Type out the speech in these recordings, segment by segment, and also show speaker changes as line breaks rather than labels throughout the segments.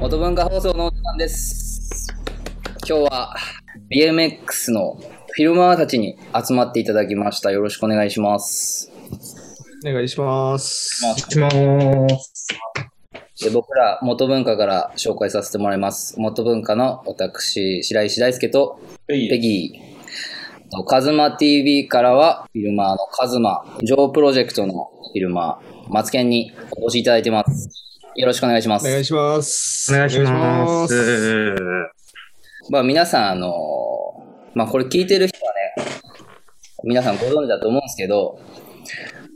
元文化放送のお時間です。今日は BMX のフィルマーたちに集まっていただきました。よろしくお願いします。
お願いします。
まあ
します。
で僕ら元文化から紹介させてもらいます。元文化の私、白石大輔とペギー。とカズマ TV からはフィルマーのカズマ、ジョープロジェクトのフィルマー、マツケンにお越しいただいてます。よろしくお願いします。
お願いします。
お願いしま
お願いし
す。
まあ皆さん、あのまあこれ聞いてる人はね、皆さんご存知だと思うんですけど、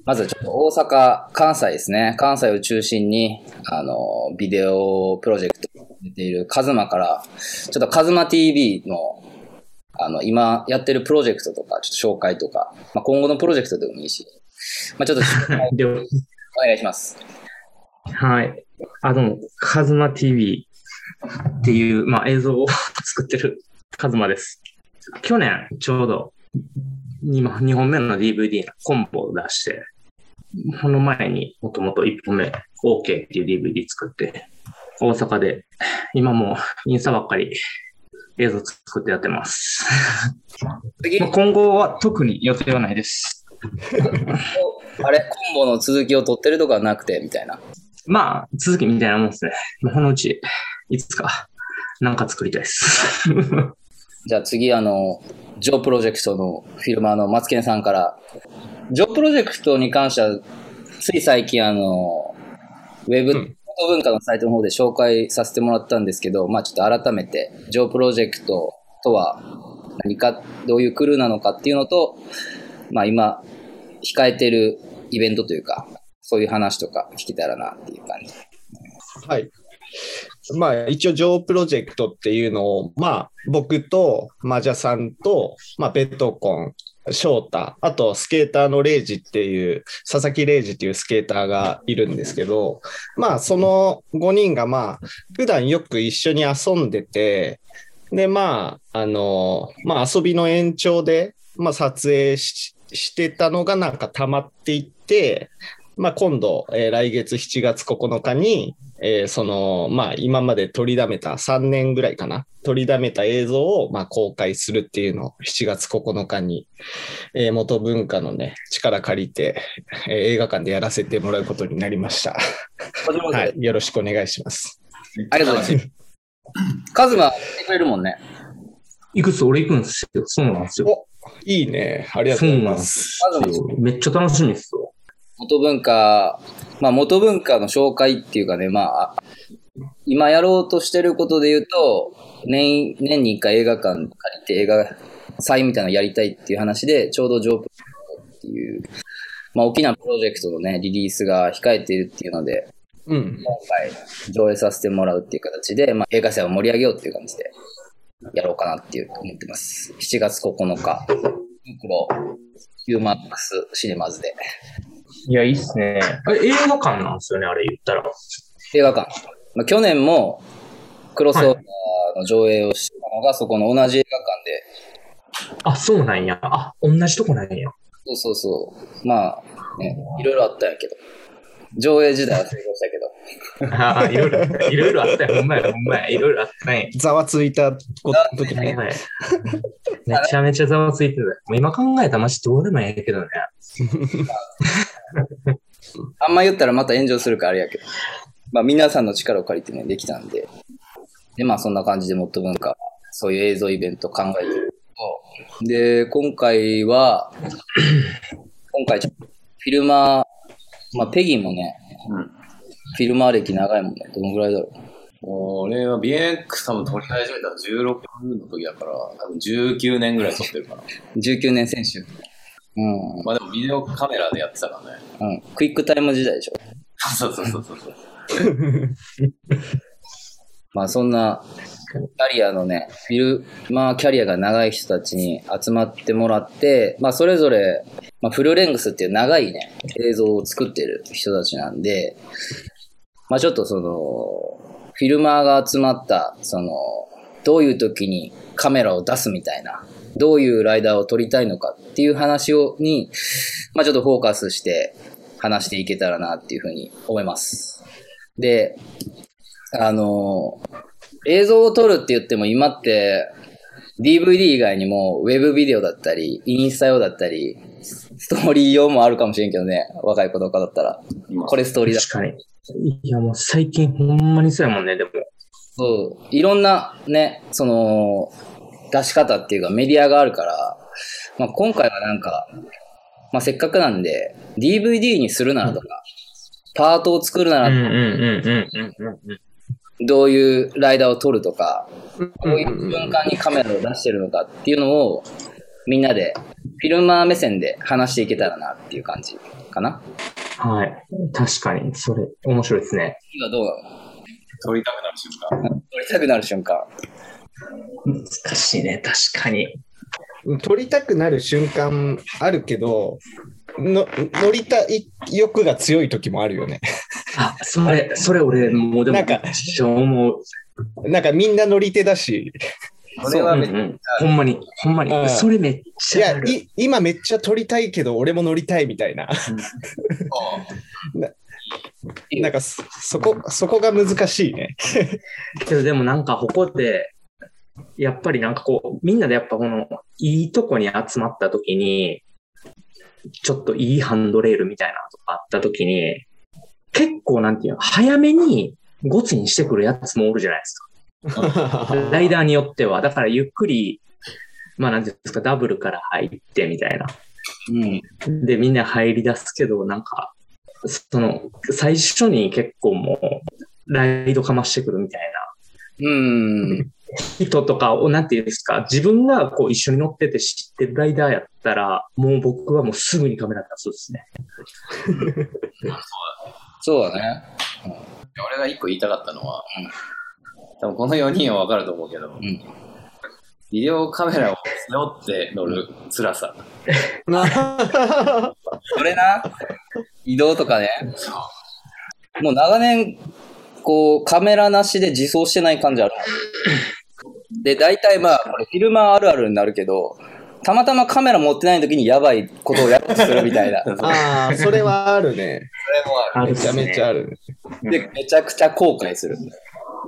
まずちょっと大阪、関西ですね。関西を中心に、あのビデオプロジェクト出ているカズマから、ちょっとカズマ TV の、あの、今やってるプロジェクトとか、ちょっと紹介とか、まあ今後のプロジェクトでもいいし、まあちょっと お願いします。
はい。あ、どうも、カズマ TV っていう、まあ、映像を作ってるカズマです。去年、ちょうど2、2本目の DVD のコンボを出して、この前にもともと1本目 OK っていう DVD 作って、大阪で、今もうインスタばっかり映像作ってやってます。今後は特に予定はないです。
あれ、コンボの続きを取ってるとかはなくて、みたいな。
まあ、続きみたいなもんですね。まあこのうち、いつか、なんか作りたいです。
じゃあ次、あの、ジョープロジェクトのフィルマーのマツケンさんから、ジョープロジェクトに関しては、つい最近、あの、ウェブ、
うん
文化のサイトの方で紹介させてもらったんですけど、まあちょっと改めて、ジョープロジェクトとは何か、どういうクルーなのかっていうのと、まあ今、控えてるイベントというか、そういう話とか聞けたらなっていう感じ。
はい。まあ、一応、ジョープロジェクトっていうのを、まあ、僕と、マジャさんと、まあ、ベトコン、翔太、あと、スケーターのレイジっていう、佐々木レイジっていうスケーターがいるんですけど、まあ、その5人が、まあ、普段よく一緒に遊んでて、で、まあ、あの、まあ、遊びの延長で、まあ、撮影ししてたのがなんか溜まっていって、まあ、今度、えー来月7月9日に、えーその、まあ、今まで取りだめた3年ぐらいかな、取りだめた映像を、まあ、公開するっていうのを7月9日に、えー元文化のね、力借りて、えー映画館でやらせてもらうことになりました。はい、よろしくお願いします。
ありがとうございます。カズマ、来てくれるもんね。
いくつ俺行くんですよ。そうなんですよ。
おいいね。ありがとうございます。
めっちゃ楽しみですよ。
元文化、まあ元文化の紹介っていうかね、まあ、今やろうとしてることで言うと、年、年に一回映画館借りて映画祭みたいなのやりたいっていう話で、ちょうどジョープっていう、まあ大きなプロジェクトのね、リリースが控えているっていうので、
うん。
今回上映させてもらうっていう形で、まあ映画祭を盛り上げようっていう感じで、やろうかなっていう思ってます。7月9日、袋、ユーマックスシネマズで。
いや、いいっすね。あれ、映画館なんですよね、あれ言ったら。
映画館。まあ、去年もクロスオーバーの上映をしたのがそこの同じ映画館で、
あ、そうなんや。あ、同じとこなんや。
そうそうそう。まあ、ね、いろいろあったんやけど。上映時代は成功したけど。
ああ、いろいろ、いろいろあったよ。ほんまや、ほんまや。いろいろあったね。
ざわついたこ時ね。
めちゃめちゃざわついてた。もう今考えたらマジどうでもいいけどね。
あんま言ったらまた炎上するからあれやけど。まあ皆さんの力を借りてね、できたんで。で、まあそんな感じでもっと文化、そういう映像イベント考えてると。で、今回は、今回ちょっとフィルマー、まあペギーもね、フィルマー歴長いもんね。どのぐらいだろう。
俺は BMX 多分撮り始めたの16の時だから、多分19年ぐらい撮ってるかな。
19年選手。うん。
まあでもビデオカメラでやってたからね。
うん。クイックタイム時代でしょ。
そうそうそうそう。
まあそんな、キャリアのね、フィルマーキャリアが長い人たちに集まってもらって、まあそれぞれ、まあフルレングスっていう長いね、映像を作ってる人たちなんで、まあちょっとその、フィルマーが集まった、その、どういう時にカメラを出すみたいな、どういうライダーを撮りたいのかっていう話をに、まあちょっとフォーカスして話していけたらなっていうふうに思います。で、あの、映像を撮るって言っても今って DVD 以外にもウェブビデオだったり、インスタ用だったり、ストーリー用もあるかもしれんけどね、若い子とかだったら。
今
これストーリーだ。
確かに。いや、もう最近ほんまにそうやもんね、でも。
そう、いろんなね、その、出し方っていうかメディアがあるから、まあ、今回はなんか、まあ、せっかくなんで、DVD にするならとか、パートを作るなら
うん
どういうライダーを撮るとか、
こ
こういう瞬間にカメラを出してるのかっていうのを、みんなで、フィルマー目線で話していけたらなっていう感じかな。
はい。確かに、それ、面白いですね。
今どうなの
撮りたくなる瞬間。
撮りたくなる瞬間。
難しいね、確かに。
撮りたくなる瞬間あるけど、の乗りたい欲が強い時もあるよね。
あ、それ、それ俺、もうでも、
なんか。なんかみんな乗り手だし、
それはめっちゃ
うんうんほんまに、ほんま
うん
に。それめっちゃある。
い今めっちゃ撮りたいけど俺も乗りたいみたいな。なんかそそこ、そこが難しいね。
けどでもなんかここで、やっぱりなんかこう、みんなでやっぱこの、いいとこに集まった時に、ちょっといいハンドレールみたいなのとかあった時に、結構なんていうの、早めにゴツにしてくるやつもおるじゃないですか。ライダーによっては。だからゆっくり、まあなんていうんですか、ダブルから入ってみたいな。
うん。
で、みんな入り出すけど、なんか、その、最初に結構もう、ライドかましてくるみたいな。
うん。
人とかを、なんていうんですか、自分がこう一緒に乗ってて知ってるライダーやったら、もう僕はもうすぐにカメラ出すですね。
そうだね。
俺が一個言いたかったのは、多分この4人はわかると思うけど、
ん
ビデオカメラを背負って乗る辛さ。
それな、移動とかね。もう長年、こう、カメラなしで自走してない感じある。で、大体まあ、これフィルマーあるあるになるけど、たまたまカメラ持ってない時にやばいことをやろうとするみたいな。それも
ああ、それはあるね。
ある。
めちゃめちゃあるね。
で、めちゃくちゃ後悔する。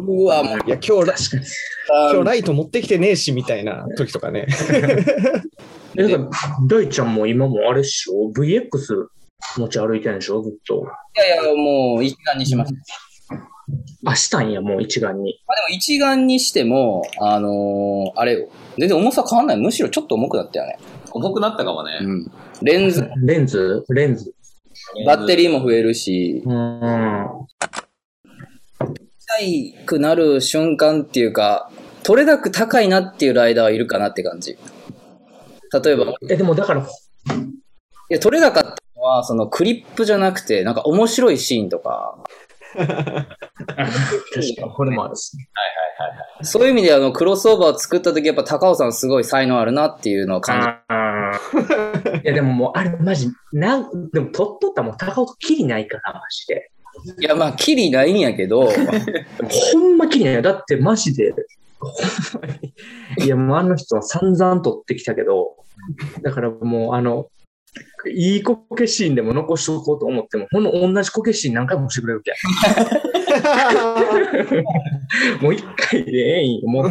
うわ、もう、
いや、今日ラ、
確かに。
今日ライト持ってきてねえし、みたいな時とかね。
え、だから、大ちゃんも今もあれっしょ ?VX 持ち歩いてるんでしょ？ずっと。
いやいや、もう一眼にしました。
あ、したんや、もう一眼に。
まあでも一眼にしても、あのーあれよ、全然重さ変わんない。むしろちょっと重くなったよね。
重くなったかもね。
うん。レンズ、
レンズ？レンズ。
バッテリーも増えるし、
うん。
高くなる瞬間っていうか、取れ高高いなっていうライダーはいるかなって感じ。例えば、い
え、でもだから、
や、取れなかったのは、そのクリップじゃなくて、なんか面白いシーンとか、
これもあるし。
そういう意味であの、クロスオーバーを作った時、やっぱ高尾さんすごい才能あるなっていうのを感じ
あー いや、でももう、あれ、マジ、なん、でも、取っとったらもう、高尾きりないから、マジで。
いや、まあ、キリないんやけど、
ほんまきりないよ。だって、マジで、ほんまに。いや、もうあの人は散々取ってきたけど、だからもう、あの、いいこけシーンでも残しとこうと思っても、ほんの同じこけシーン何回もしてくれるけん。もう一回でええんよ。もう、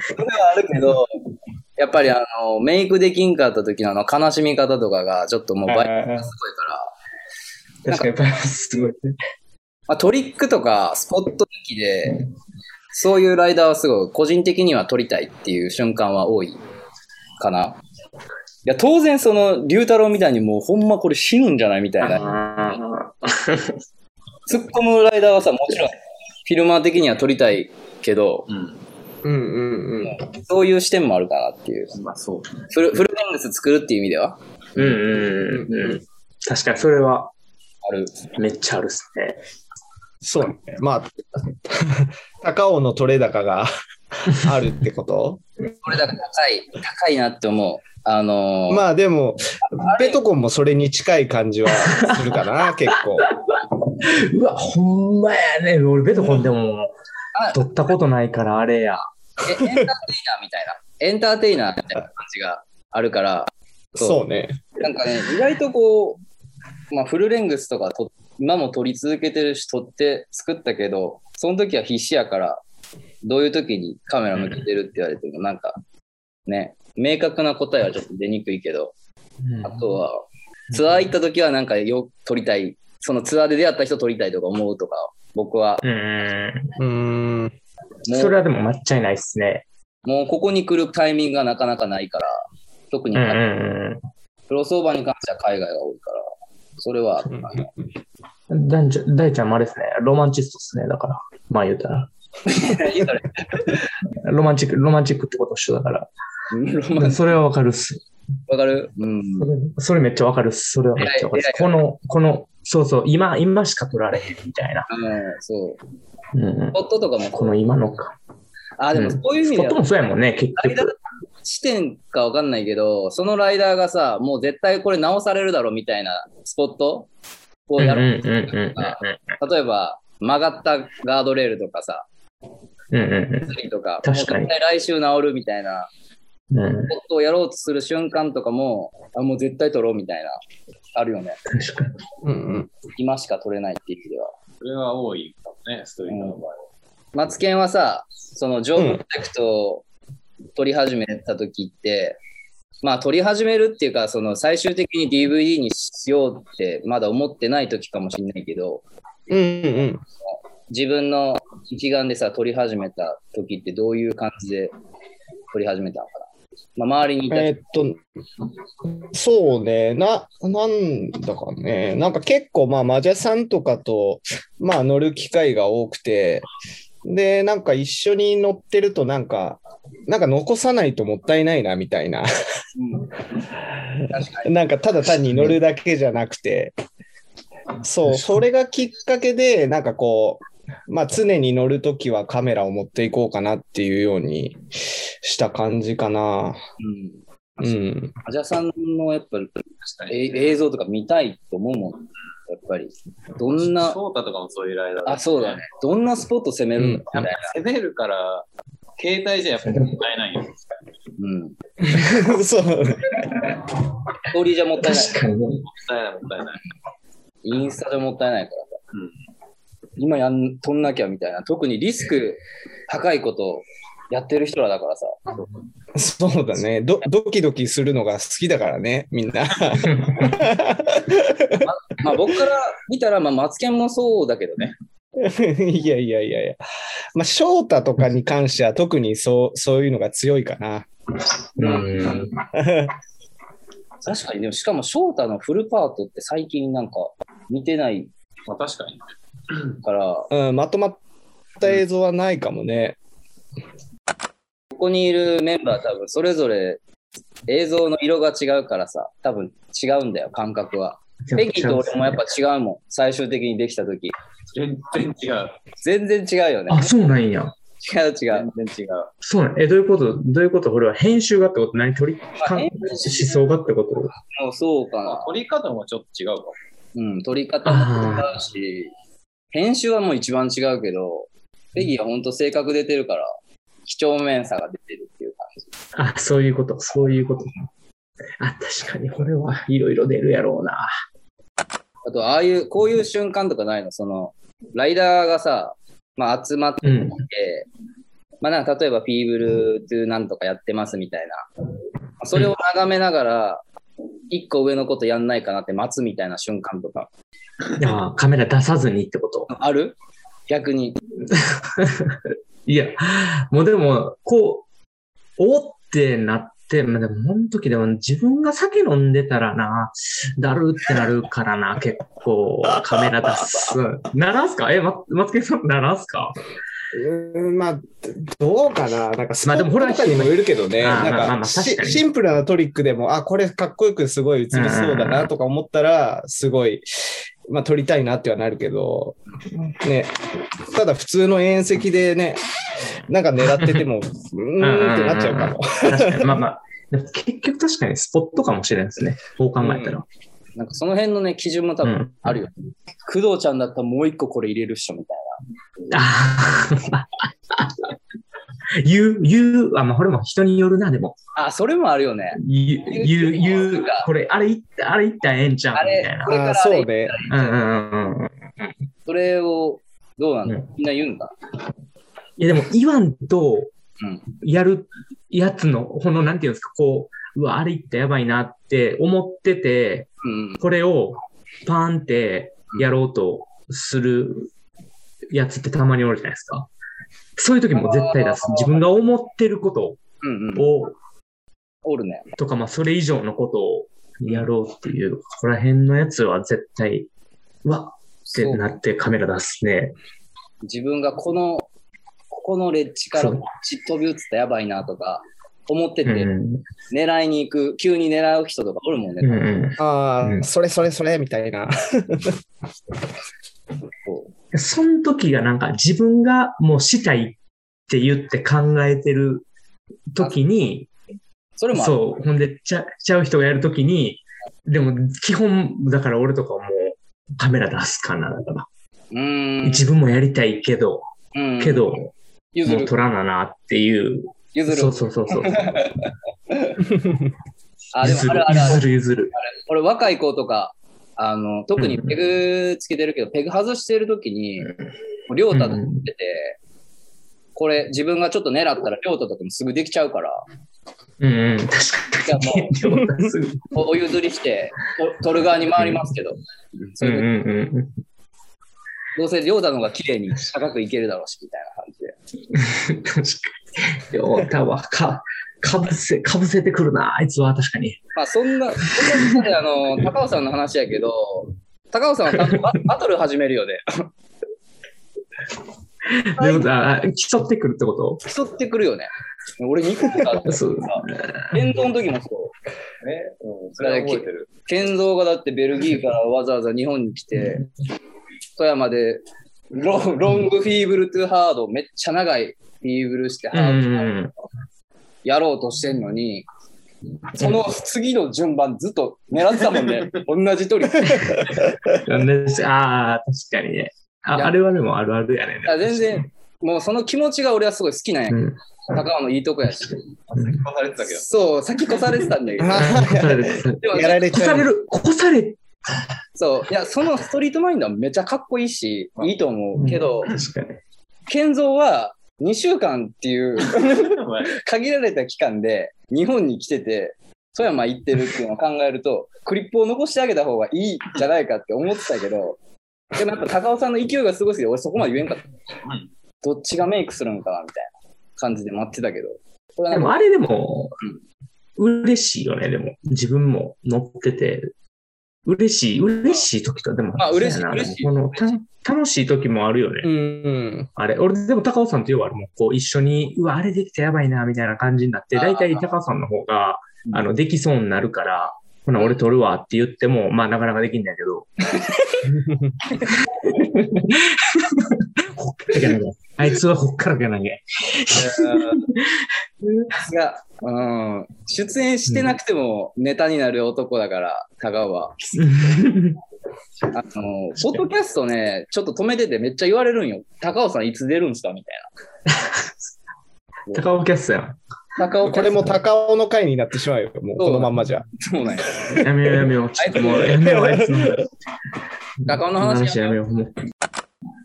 それはあるけど、やっぱりあの、メイクできんかった時のあの、悲しみ方とかが、ちょっともう倍がすごいから、
確かに、すごいね。
まあ、トリックとかスポット抜きで、そういうライダーはすごい個人的には撮りたいっていう瞬間は多いかな。いや、当然その、龍太郎みたいにもうほんまこれ死ぬんじゃないみたいな。
あ
突っ込むライダーはさ、もちろん、フィルマー的には撮りたいけど、
うん。
うんうんうん。
そういう視点もあるかなっていう。
まあそう。
フル、フルレングス作るっていう意味では、
ーうんうんうんうん。確かに、それは、
ある。
めっちゃあるっすね。
そうね。まあ、高尾の取れ高が あるってこと？
これだから高い、高いなって思う。あのー
まあでも、ペトコンもそれに近い感じはするかな、結構。
うわ、ほんまやね。俺、ベトコンでも
あ、
取ったことないから、あれや。
えエンターテイナーみたいな、エンターテイナーみたいな感じがあるから、
そうね。
なんかね、意外とこう、まあ、フルレングスとかと今も撮り続けてるし、撮って作ったけど、その時は必死やから、どういう時にカメラ向けてるって言われても、なんか、ね、明確な答えはちょっと出にくいけど、あとは、ツアー行った時はなんかよ撮りたい、そのツアーで出会った人撮りたいとか思うとか、僕は、
うん。
うーん。
も
それはでも間違いないっすね。
うもうここに来るタイミングがなかなかないから、特に
うんうん
クロスオーバーに関しては海外が多いから、それは、
うん。大ちゃん、大ちゃんもあれですね。ロマンチストっすね。だから。まあ言うたら。
言うたら
ロマンチック、ロマンチックってこと一緒だから。それはわかるっす。
わかる？うん。
それそれめっちゃわかるっす。それはめっちゃわかるっす。この、この、そうそう、今、今しか撮られへんみたいな。
うん、そう。
うんうん
スポットとかも
この今のか。
あ、でもそういう意味では
スポット、もそうやもんね、結局。
視点かわかんないけど、そのライダーがさ、もう絶対これ直されるだろみたいなスポット？をやろう。
うんうんうんうん
例えば、曲がったガードレールとかさ、
うんうん
スリーとか、
確かに
来週治るみたいな
うん
ポットをやろうとする瞬間とかも、あもう絶対取ろうみたいな、あるよね。
確かに。
うんうん。
今しか取れないっていう意味では。
それは多いかもね、ストリートの場合は。
マツケンはさ、そのジョープロジェクトを取り始めた時って、まあ取り始めるっていうか、その最終的に DVD にしようってまだ思ってない時かもしれないけど、
うんうん。
自分の一眼でさ、撮り始めた時ってどういう感じで撮り始めたのかな？まあ、周りにいた
えーっと、そうね、な、なんだかね、なんか結構、まあ、マジャさんとかと、まあ、乗る機会が多くて、で、なんか一緒に乗ってると、なんか、なんか残さないともったいないな、みたいな。
うん。
なんかただ単に乗るだけじゃなくて、そう、それがきっかけで、なんかこう、まあ常に乗るときはカメラを持っていこうかなっていうようにした感じかな。
うん。
うん。
アジャさんのやっぱ
確かに。
え映像とか見たいと思うもん。やっぱり。どんな、
翔太とかもそういうライダー
あ、そうだね。。どんなスポット攻めるんだみたいな。
攻めるから、携帯じゃやっぱりもったいないよ。
うん。
そう。
ストーリーじゃもったいない。
確かに。
もったいない、もったいない。
インスタじゃもったいないからさ。
うん
今やん、撮んなきゃみたいな。特にリスク高いことやってる人らだからさ。
そうだね。ドドキドキするのが好きだからね、みんな。
まあ僕から見たら、まあマツケンもそうだけどね。
いやいやいやいや。まあ、翔太とかに関しては特にそう、そういうのが強いかな。
うん。
確かに、でもしかも翔太のフルパートって最近なんか見てない
まあ確かに。
から、
うん、まとまった映像はないかもね。
ここにいるメンバー多分それぞれ映像の色が違うからさ、多分違うんだよ、感覚は。ペギーと俺もやっぱ違うもん、最終的にできた時
全然違う。
全然違うよね。
あ、そうなんや。
違う違う。
全然違う。
そうなんえ、どういうこと？どういうこと？これは編集がってこと？何取りか
編
思想がってこと？
もうそうか
まあ
な。
撮り方もちょっと違うかも。
うん、撮り方も違うし、編集はもう一番違うけど、ペギーは本当性格出てるから、几帳面さが出てるっていう感じ。
あ、そういうこと、そういうこと。あ、確かにこれはいろいろ出るやろうな。
あと、ああいう、こういう瞬間とかないの？その、ライダーがさ、まあ集まって、
うん。
まあなんか例えばフィーブルトゥなんとかやってますみたいな。それを眺めながら、一個上のことやんないかなって待つみたいな瞬間とか。
あカメラ出さずにってこと？
ある？逆に。
いや、もうでも、こう、おってなって、まあ、でも、その時でも自分が酒飲んでたらな、だるってなるからな、結構、カメラ出す。ならんすか？え、ま、松木さん、ならんすか？
うん、まあ、どうかな。なんか、スポッ
まあでもほら
トとかにもよるけどね。なん
あーまあまあま
かシンプルなトリックでも、あ、これかっこよくすごい映りそうだなとか思ったら、すごい、まあ、撮りたいなってはなるけど、ね、ただ普通の遠石でね、なんか狙ってても、うーんってなっちゃうかも。
確かに、まあまあ、結局確かにスポットかもしれないですね。こう考えたら。
なんかその辺のね、基準も多分
うん
あるよ。工藤ちゃんだったらもう一個これ入れるっしょみたい
あ言う、言う、あ、まあ、これも人によるな、でも。
あ、それもあるよね。
言う、言う、言う、これ、あれ言った、あれ言ったらええんちゃう？みたいな
こ。れから
そうね。
うんうんうんうん。
それを、どうなの、
うん
みんな言うんだ？
いや、でも、言わんと
うん、
やるやつの、この、なんていうんですか、こう、うわ、あれ言ったらやばいなって思ってて、
うん。
これをパーンってやろうとするやつってたまにおるじゃないですか。そういう時も絶対出す。自分が思ってること
うんうん。
を、
おるね。
とか、まあ、それ以上のことをやろうっていう、ここら辺のやつは絶対、うわって
そう
なってカメラ出すね。
自分がこの、ここのレッジから
そう
ちっ飛び移ったらやばいなとか、思ってて、
うん。
狙いに行く、急に狙う人とかおるもんね。
うんうん
ああ、
うん
それそれそれみたいな。
そ
の時がなんか自分がもうしたいって言って考えてる時に、
それも。
そう、ほんでちゃ、ちゃう人がやる時に、でも基本、だから俺とかはもうカメラ出すかな、だから。
うーん。
自分もやりたいけど、
うん
けど。もう撮らななっていう。
譲る。
そうそうそうそう。
あ、で
譲る
もあるあるある。
譲る譲る。
俺若い子とか、あの、特にペグつけてるけど、ペグ外してる時に、りょうたと言ってて、これ自分がちょっと狙ったらりょうたとかもすぐできちゃうから、
うんうん、確かに。
おお譲りして、と撮る側に回りますけど、そ
うんう
れで
んうん
どうせりょうたの方が綺麗に高くいけるだろうし、みたいな感じで。
うん。確かに。りょうたはか、かぶせ、かぶせてくるな、あいつは確かに。
まあそんな、そんなであの、高尾さんの話やけど、高尾さんはババトル始めるよね。
りょうた、あ競ってくるってこと？
競ってくるよね。俺2個ってさ
そう。
剣道の時もそう。
ね、うん、それは覚えてる。
剣道がだってベルギーからわざわざ日本に来て、富山でロンロングフィーブルトゥハード、めっちゃ長いフィーブルしてハ
うんう
ード
ん
やろうとしてんのに、その次の順番ずっと狙ってたもんね。同じ鳥。
うん。ねああ、確かにね。ああれはでもあるあるやね。
あ全然、もうその気持ちが俺はすごい好きなんやけど、
うん。
高尾のいいとこやし。
越されてたけど。
そう、先越されてたんだけど。
越される。
でも
やられちゃう。
越される。越され
そう、いや、そのストリートマインドはめっちゃかっこいいし、いいと思うけど、
確かに。
健三は2週間っていう 限られた期間で日本に来てて、富山行ってるっていうのを考えると、クリップを残してあげた方がいいんじゃないかって思ってたけど、でもやっぱ高尾さんの勢いがすごすぎて、俺そこまで言えんかった。どっちがメイクするのかなみたいな感じで待ってたけど。
でもあれでも、嬉しいよね、でも。自分も乗ってて。嬉しい、嬉しい時と、でも。
まあ嬉しい
な
嬉しい
でもこのた楽しい時もあるよね。
うん。
あれ、俺、でも高尾さんと要はもう、こう、一緒に、うわ、あれできたやばいな、みたいな感じになって、大体高尾さんの方が、
うん
あの、できそうになるから、ほな、俺撮るわって言っても、まあ、なかなかできんだけど。あいつはほっからけなげ。
が、うん、出演してなくてもネタになる男だから、高尾は。あの、ポッドキャストね、ちょっと止めててめっちゃ言われるんよ。高尾さんいつ出るんすかみたい
高尾キャストやん。
な。高尾
これも高尾の回になってしまうよ。もうこのまんまじゃ。
そうなんや。
やめようやめよう。ちょっともうやめよう。
高尾の話
やめよう。もう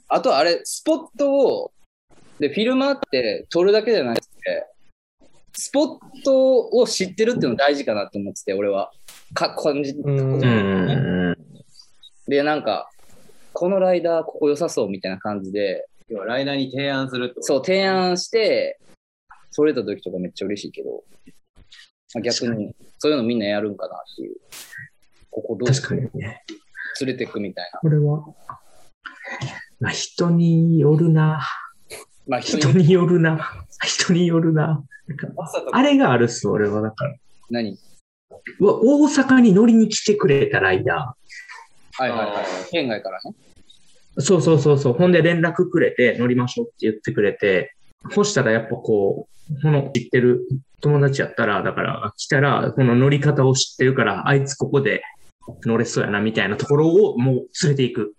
あとあれ、スポットを、で、フィルマーって撮るだけじゃなくて、スポットを知ってるっていうの大事かなと思ってて、俺は。か、感じ。
うん
うん。
で、なんか、このライダーここ良さそうみたいな感じで、
要はライダーに提案するってこと
そう、提案して、取れた時とかめっちゃ嬉しいけど、まあ逆に、そういうのみんなやるんかなっていう。ここどう
確かにね。
連れてくみたいな。
これは、まあ、人によるな。
まあ人
人
に、
によるな。人によるな。なあれがあるっす、俺は。だから。
何？
うわ大阪に乗りに来てくれたライダ
はいはいはい
あ。
県外からね。
ー。そうそうそうそう。ほんで連絡くれて乗りましょうって言ってくれて、そしたらやっぱこう、この知ってる友達やったら、だから来たら、この乗り方を知ってるから、あいつここで乗れそうやなみたいなところをもう連れていく。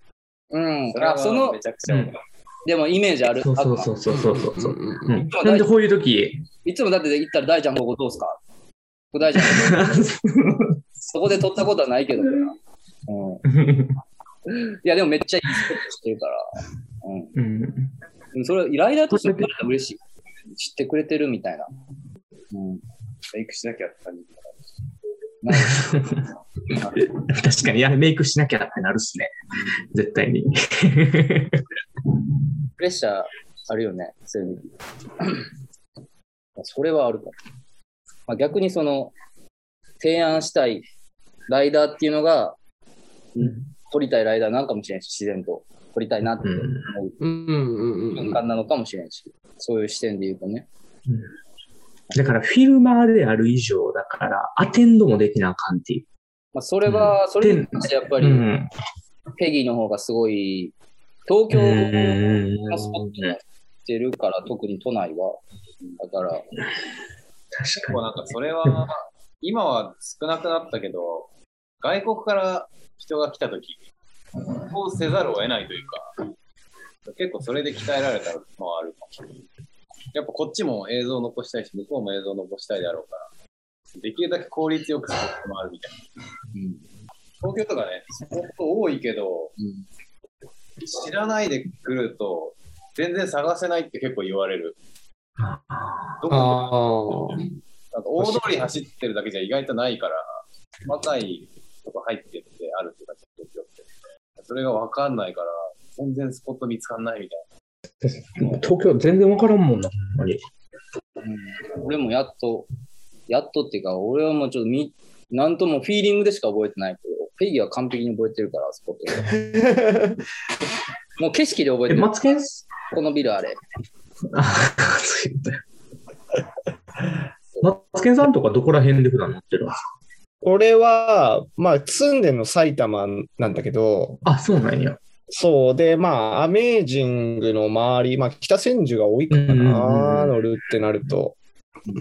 うん。
それは
あその
め、ちゃくちゃわかる
でもイメージある？
そうそうそうそうそうそう。
うんうん
うん、なんでこういう時、
いつもだって行ったら大ちゃんここどうすか？大ちゃん、そこで撮ったことはないけどな。うん。いや、でもめっちゃいいスポットしてるから。うん。
うん、
それ、ライダーとして言われたら嬉しい。知ってくれてるみたいな。うん。
メイクしなきゃって感じ。
なんか
確かに、いや、メイクしなきゃってなるっすね。絶対に。
プレッシャーあるよね、そういう意味。それはあるかも。まあ、逆にその、提案したいライダーっていうのが、撮りたいライダーなんかもしれんし、自然と撮りたいなって思う
うんうんうん
瞬間なのかもしれんし、そういう視点で言うとね。
だから、フィルマーである以上、だから、アテンドもできなあかんっていう。
まあ、それは、それに関してやっぱり、
うん。
ペギーの方がすごい、東京
うん
のスポットにしてるから、特に都内は。だから、
確か
構なんかそれは、今は少なくなったけど、外国から人が来たとき、そうせざるを得ないというか、結構それで鍛えられたのはあるかもしれない。やっぱこっちも映像を残したいし、向こうも映像を残したいであろうから、できるだけ効率よくスポットもあるみたいな。東京とかね、スポット多いけど、知らないで来ると、全然探せないって結構言われる。どこ。なんか大通り走ってるだけじゃ意外とないから、細かいとこ入ってってあるっていうか、東京って。それがわかんないから、全然スポット見つかんないみたい
に。東京全然わからんもんな、ほんまに。
俺もやっと、やっとっていうか、俺はもうちょっとみ、なんともフィーリングでしか覚えてないけど、ペギーは完璧に覚えてるから、スポットで。もう景色で覚え
え、
てる。
マツケンス？
このビルあれ。
マツケンさんとかどこら辺で普段乗ってるんですか？
俺は、まあ、住んでるの埼玉なんだけど、
あ、そうなんや。
そうで、まあ、アメージングの周り、まあ、北千住が多いか
うんうんうん
な、
うん
乗るってなると。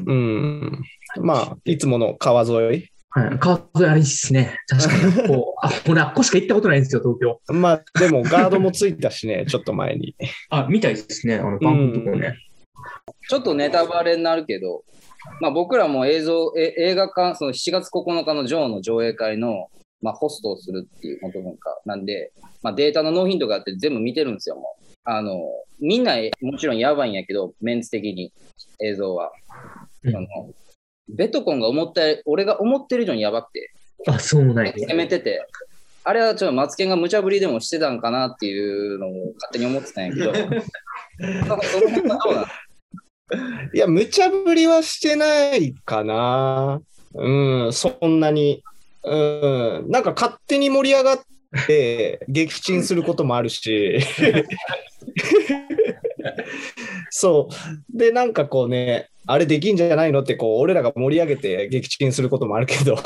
うん。まあ、いつもの川沿い。
はい。川沿いあれいいっすね。確かに。こう、あ、俺あっこしか行ったことないんですよ、東京。
まあ、でもガードもついたしね、ちょっと前に。
あ、見たいですね。あの、バンクのとこね。
ちょっとネタバレになるけど、まあ、僕らも映像、え映画館、その7月9日のジョーの上映会の、まあ、ホストをするっていうことなんか、なんで、まあ、データの納品とかって全部見てるんですよ、もう。あの、みんなもちろんやばいんやけど、メンツ的に映像は。
うん
そのベトコンが思った、俺が思ってる以上にやばくて、
あ、そうなんや。
攻めてて、あれはちょっとマツケンが無茶ぶりでもしてたんかなっていうのを勝手に思ってたんやけど、その辺はどうなの
いや、無茶ぶりはしてないかな。うん、そんなに。うん、なんか勝手に盛り上がって撃沈することもあるし。そう。で、なんかこうね、あれできんじゃないのって、こう、俺らが盛り上げて撃沈することもあるけど。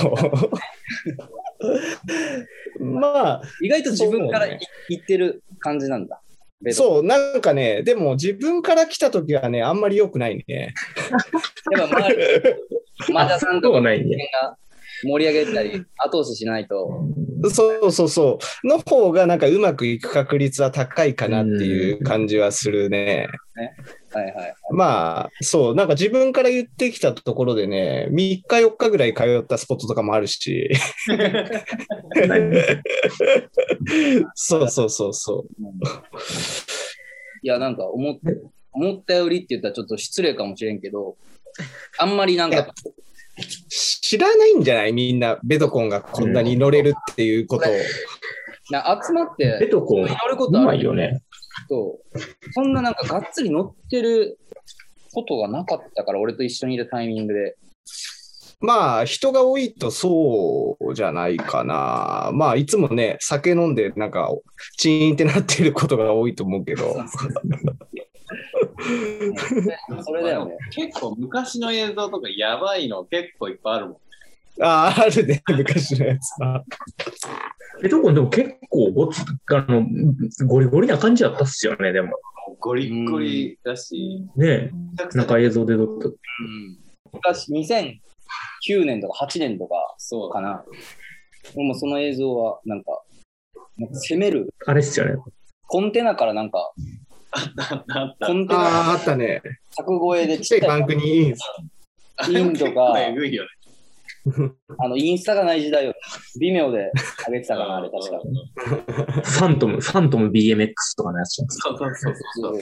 まあ、
意外と自分からい言ってる感じなんだ。
そう、なんかね、でも自分から来た時はね、あんまり良くないね。
やっぱ周り、マ田さんとか
そうないんや。
が盛り上げたり、後押ししないと、
そうそうそう。の方がなんかうまくいく確率は高いかなっていう感じはするね。
はいはい。
まあ、そう、なんか自分から言ってきたところでね、3日4日ぐらい通ったスポットとかもあるし。そうそうそうそう。
いや、なんか思っ思ったよりって言ったらちょっと失礼かもしれんけど、あんまりなんか、
知らないんじゃない？みんな、ベトコンがこんなに乗れるっていうことを。
な集まって
ベトコン、
乗るこ
う
とある
よね。
と、そんななんかがっつり乗ってることがなかったから、俺と一緒にいるタイミングで。
まあ、人が多いとそうじゃないかな。まあ、いつもね、酒飲んで、なんか、チーンってなってることが多いと思うけど。
それだよね。
結構昔の映像とかやばいの結構いっぱいあるもん。
ああ、あるね、昔のやつは。
ベトコンでも結構ごつ、あの、ゴリゴリな感じだったっすよね、でも。
ゴリッゴリだし、
ねえ、なんか映像で撮った。
うん昔、2009年とか8年とか
そう
かな。もうその映像は、なんか、なんか攻める、
あれっすよね。
コンテナからなんか。コンテナ
ああ、あったね。
柵越えで
ちっちゃいバンクに。
インドが
あれも結構えぐいよね。
あの、インスタがない時代よ。微妙で上げてたかな、あれ確か。
ファントム、ファントム BMX とかのやつじゃん。
そうそうそうそう。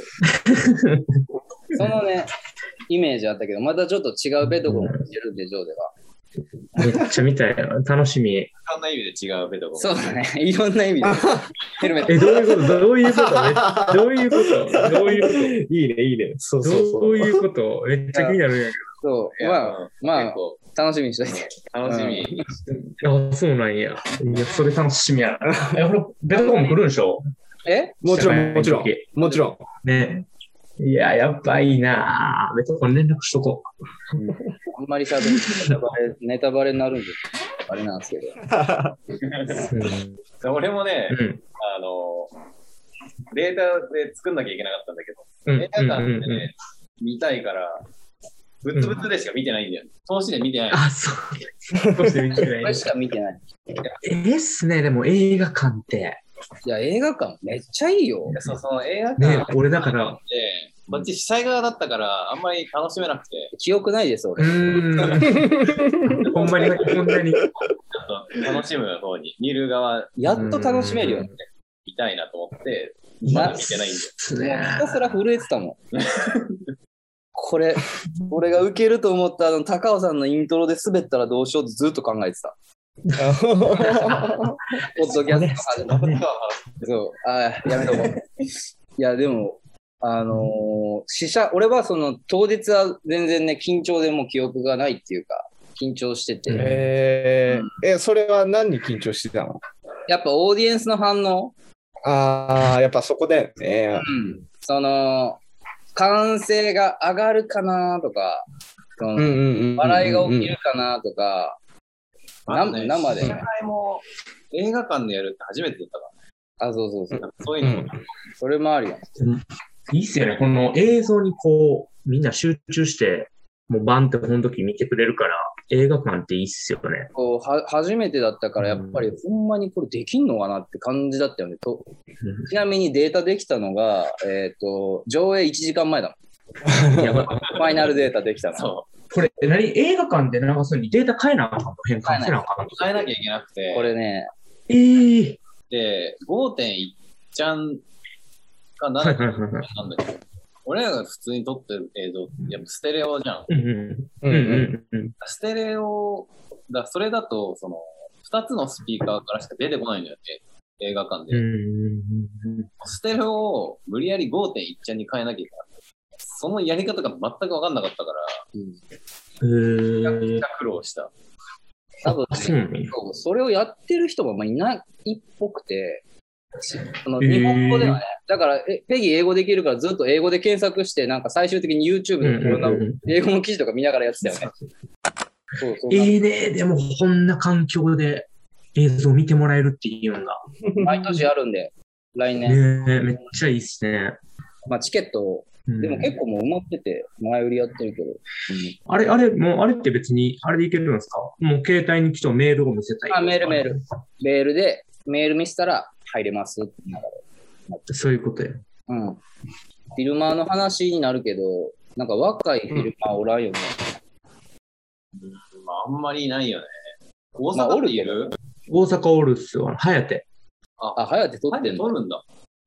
そのね、イメージあったけど、またちょっと違うベトコンをしてるんで、ジョーでは。
めっちゃ見たいよ。楽しみ。
いろんな意味で違うベトコン。
そうだね。いろんな意味で。ヘルメット。
え、どういうこと？どういうこと？どういうこと？どういうこ
いいね、いいね。そう
と
そうそう。
どういうこと？めっちゃ気になるんや
そう。まあ、まあ、楽しみにしといて。
楽しみ。
けど。あ、そうなんや。いや、それ楽しみやな。え、ほら、ベトコン来るんでしょ？
え？
もちろん、もちろん。もちろん。
ね。いや、やっぱいいなベトコン連絡しとこ
あんまりしゃべるとネタバレ、ネタバレになるんで、あれなんですけど。
う。
俺もね、
うん。
あの、データで作んなきゃいけなかったんだけど、
うん。
映画館でね、見たいから、ぶつぶつでしか見てないんだよ。投資で見てない。
あ、そう。どうして見てない
しか見てない。
ええっすね、でも映画館って。
いや、映画館めっちゃいいよ。
そうそう、映画
ね
館、
俺だから、
で、こっち主催側だったから、あんまり楽しめなくて、
記憶ないです、
う
俺。
ほんまに、ほんまに。
ちょっと楽しむ方に、見る側
やっと楽しめるよね。
見たいなと思って、
な
まだ見てないんだよ。
す
もうひ
ね。
たすら震えてたもん。これ、俺が受けると思ったあの高尾さんのイントロで滑ったらどうしようってずっと考えてた。ポッドキャストとかでも。そう、あーやめとこう。いや、でも、あのー死者、俺はその当日は全然ね、緊張でもう記憶がないっていうか、緊張してて、
えー、え、それは何に緊張してたの？
やっぱオーディエンスの反応、
ああ、やっぱそこだよね。
うん、その、歓声が上がるかなとか、その
うんうんうんうん。
笑いが起きるかなとか、生で。
試合も映画館でやるって初めてだったか
あ、そうそうそう。
ら、そういうのも、
それもあるよ。
いいっすよね。この映像にこう、みんな集中して、もうバンってこの時見てくれるから、映画館っていいっすよね。
こうは初めてだったから、やっぱりほんまにこれできんのかなって感じだったよね。とちなみにデータできたのが、えっ、と、上映1時間前だもん。
やばい。
ファイナルデータできたの。
そ
これ、え何？映画館で流すのにデータ変えなあかんの？変換せなあかんの？
う、変えなきゃいけなくて、
これね、
えー。
で、5.1ちゃんか
はい
7.1
はいはいはい。
なんだけど、俺らが普通に撮ってる映像って、やっぱステレオじゃん。
うんうん。
う
うんんうんうん。
ステレオ、だそれだと、その、2つのスピーカーからしか出てこないんだよね。映画館で。
うんうんうん
ステレオを無理やり5.1ちゃんに変えなきゃいけなくて。そのやり方が全く分かんなかったから、
うん。えー
めちゃくちゃ。苦労した。
多分、
あ、そ
れをやってる人もまあいないっぽくて、しその日本語ではね、だから、えペギー英語できるからずっと英語で検索して、なんか最終的に YouTube でいろんな
うんうんうん
英語の記事とか見ながらやってたよね。そうそう。
ええねでもこんな環境で映像見てもらえるっていうのが。
毎年あるんで、来
ね
年。
えめっちゃいいっすね。
まあチケット、
うん
でも結構もう埋まってて、前売りやってるけど。
あれ、あれ、もう、あれって別に、あれでいけるんですか？もう携帯に来てメールを見せたい。
あ、メールメール。。メールで、メール見せたら入れます
そういうことや。
うん。フィルマーの話になるけど、なんか若いフィルマーおらんよね。
まあ、あんまりいないよね。大
まあ
阪っている、
大阪オールスは、はやて。
あ、はやて撮
あ、
ってんの
撮るんだ。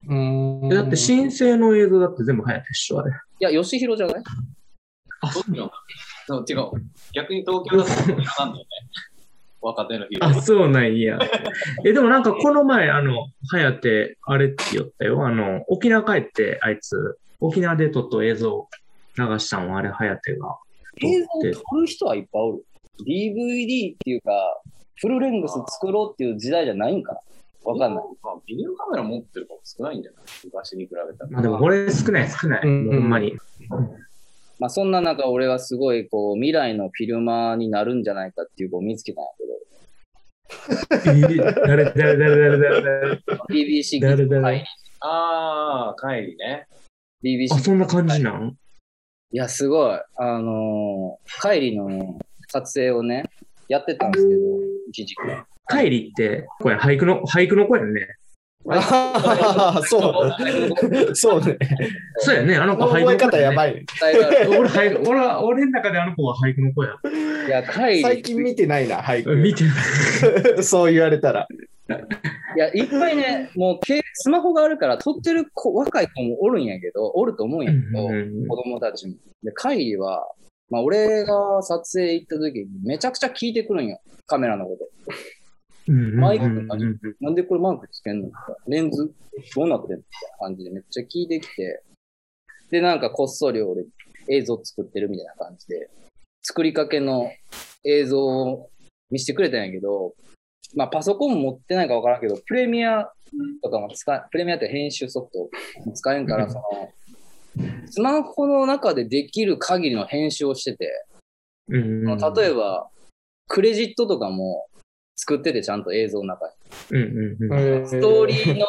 うん
だって申請の映像だって全部はやてっしょ、あれ。
いや、吉弘じゃない？
あ、
撮ってるの違う。逆に東京だと なんだよね。若手の日
あ、そうなんや。え、でもなんかこの前、あの、はやて、あれって言ったよ。あの、沖縄帰って、あいつ、沖縄で撮った映像流したんは、あれ、はやてが。
映像撮る人はいっぱいおる。DVD っていうか、フルレングス作ろうっていう時代じゃないんかなわかんない。
まあ、ビデオカメラ持ってる子も少ないんじゃない？昔に比べたら。
まあでも、これ少ない、少ない。
うん
ほんまに。
まあそんな中、俺はすごいこう未来のフィルマーになるんじゃないかっていう子を見つけたんや
えー 誰、誰、誰、誰、誰、誰。
けど、BBC
誰
ああ、帰りね。
BBC
あ、そんな感じなん？
いや、すごい。あのー、帰りの撮影をね、やってたんですけど、一時期。
帰りって、これ俳句の、俳句の声やね。
ああ、そう。そうね。
そうやね、あの子俳
覚え方
句の子やね。
やばい。
俺、俳句俺は、俺の中であの子は俳句の子や。
いや、会
最近見てないな、俳句。
見てない。
そう言われたら。
いや、いっぱいね、もうけスマホがあるから撮ってる子、若い子もおるんやけど、おると思うんやけど、
うん
子供たちも。で、会議は、まあ、俺が撮影行った時にめちゃくちゃ聞いてくるんよ。カメラのこと。マイク
うん
何？なんでこれマークつけんの？とかレンズ？どうなってんの？みたいな感じでめっちゃ聞いてきて。で、なんかこっそり俺映像作ってるみたいな感じで、作りかけの映像を見せてくれたんやけど、まあパソコン持ってないかわからんけど、プレミアとかも使え、プレミアって編集ソフト使えんから、その、スマホの中でできる限りの編集をしてて、
うん。
例えば、クレジットとかも作ってて、ちゃんと映像の中に。
うんうんうん
ストーリーの、